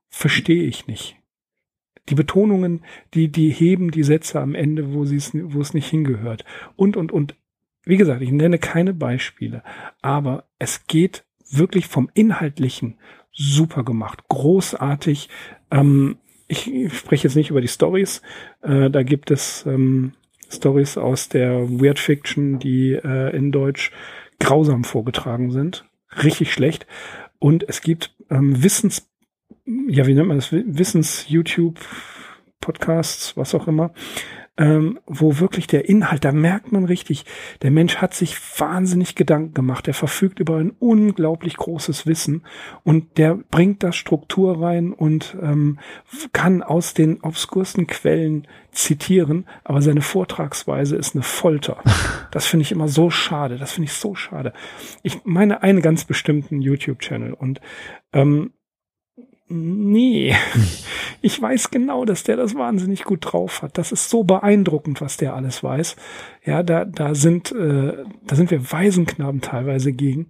verstehe ich nicht. Die Betonungen, die, die heben die Sätze am Ende, wo sie es, wo es nicht hingehört. Und, und, und. Wie gesagt, ich nenne keine Beispiele, aber es geht wirklich vom Inhaltlichen super gemacht, großartig. Ähm, ich, spreche jetzt nicht über die Stories. Äh, da gibt es ähm, Stories aus der Weird Fiction, die äh, in Deutsch grausam vorgetragen sind, richtig schlecht. Und es gibt ähm, Wissens, ja, wie nennt man das? Wissens-YouTube Podcasts, was auch immer, ähm, wo wirklich der Inhalt, da merkt man richtig, der Mensch hat sich wahnsinnig Gedanken gemacht. Er verfügt über ein unglaublich großes Wissen und der bringt da Struktur rein und ähm, kann aus den obskursten Quellen zitieren, aber seine Vortragsweise ist eine Folter. Das finde ich immer so schade. Das finde ich so schade. Ich meine einen ganz bestimmten YouTube-Channel und ähm, Nee, ich weiß genau, dass der das wahnsinnig gut drauf hat. Das ist so beeindruckend, was der alles weiß. Ja, da, da sind, äh, da sind wir Waisenknaben teilweise gegen.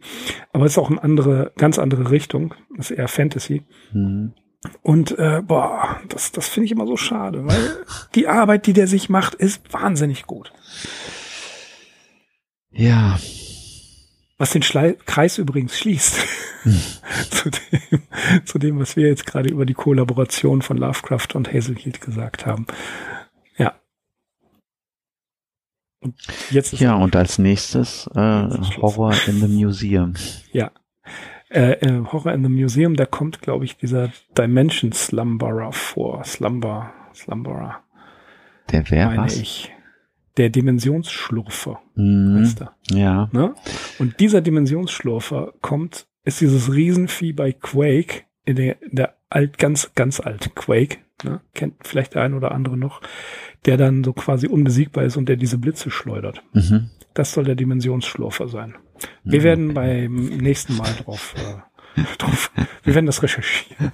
Aber es ist auch eine andere, ganz andere Richtung. Das ist eher Fantasy. Mhm. Und äh, boah, das, das finde ich immer so schade, weil die Arbeit, die der sich macht, ist wahnsinnig gut. Ja, was den Schlei Kreis übrigens schließt hm. zu, dem, zu dem, was wir jetzt gerade über die Kollaboration von Lovecraft und Hazelheed gesagt haben. Ja. Und jetzt ja, und als nächstes äh, Horror in the Museum. Ja. Äh, äh, Horror in the Museum, da kommt, glaube ich, dieser Dimension Slumberer vor. Slumber, Slumberer. Der wäre was? Ich der Dimensionsschlurfer, mhm. heißt er. Ja. Ne? Und dieser Dimensionsschlurfer kommt, ist dieses Riesenvieh bei Quake, in der, in der alt, ganz, ganz alt Quake, ne? kennt vielleicht der ein oder andere noch, der dann so quasi unbesiegbar ist und der diese Blitze schleudert. Mhm. Das soll der Dimensionsschlurfer sein. Wir mhm. werden beim nächsten Mal drauf, äh, drauf, wir werden das recherchieren.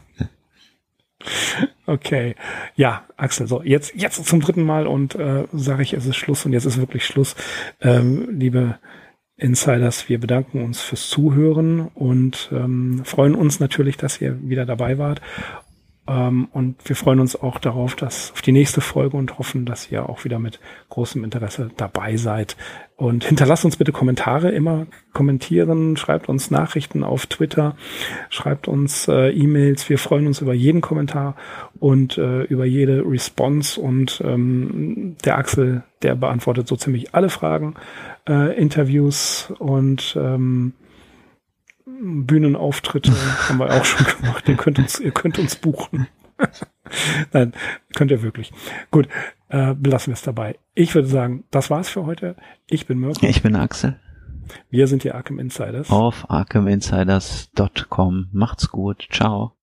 Okay. Ja, Axel, so, jetzt, jetzt zum dritten Mal und äh, sage ich, es ist Schluss und jetzt ist wirklich Schluss. Ähm, liebe Insiders, wir bedanken uns fürs Zuhören und ähm, freuen uns natürlich, dass ihr wieder dabei wart. Ähm, und wir freuen uns auch darauf, dass auf die nächste Folge und hoffen, dass ihr auch wieder mit großem Interesse dabei seid. Und hinterlasst uns bitte Kommentare, immer kommentieren, schreibt uns Nachrichten auf Twitter, schreibt uns äh, E-Mails. Wir freuen uns über jeden Kommentar und äh, über jede Response. Und ähm, der Axel, der beantwortet so ziemlich alle Fragen, äh, Interviews und ähm, Bühnenauftritte haben wir auch schon gemacht. Ihr könnt uns, ihr könnt uns buchen. Nein, könnt ihr wirklich. Gut, äh, belassen wir es dabei. Ich würde sagen, das war's für heute. Ich bin Mirko. Ich bin Axel. Wir sind die Arkham Insiders. Auf arkhaminsiders.com. Macht's gut. Ciao.